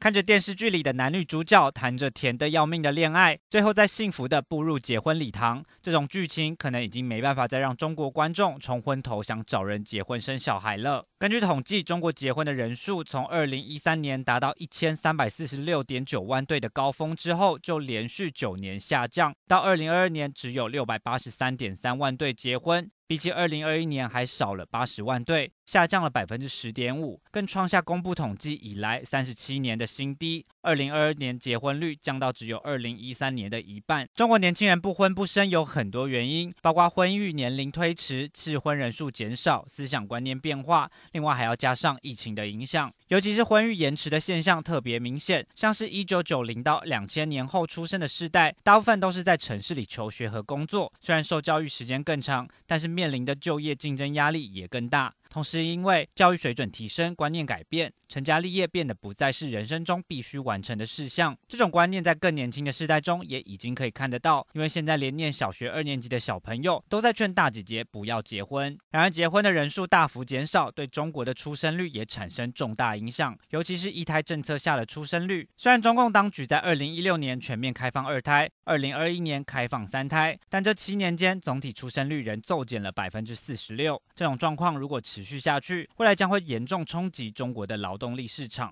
看着电视剧里的男女主角谈着甜的要命的恋爱，最后再幸福的步入结婚礼堂，这种剧情可能已经没办法再让中国观众冲昏头想找人结婚生小孩了。根据统计，中国结婚的人数从二零一三年达到一千三百四十六点九万对的高峰之后，就连续九年下降，到二零二二年只有六百八十三点三万对结婚。比起二零二一年还少了八十万对，下降了百分之十点五，更创下公布统计以来三十七年的新低。二零二二年结婚率降到只有二零一三年的一半。中国年轻人不婚不生有很多原因，包括婚育年龄推迟、适婚人数减少、思想观念变化，另外还要加上疫情的影响。尤其是婚育延迟的现象特别明显，像是一九九零到两千年后出生的世代，大部分都是在城市里求学和工作，虽然受教育时间更长，但是面临的就业竞争压力也更大。同时，因为教育水准提升、观念改变，成家立业变得不再是人生中必须完成的事项。这种观念在更年轻的世代中也已经可以看得到，因为现在连念小学二年级的小朋友都在劝大姐姐不要结婚。然而，结婚的人数大幅减少，对中国的出生率也产生重大影响，尤其是一胎政策下的出生率。虽然中共当局在二零一六年全面开放二胎，二零二一年开放三胎，但这七年间总体出生率仍骤减了百分之四十六。这种状况如果持持续下去，未来将会严重冲击中国的劳动力市场。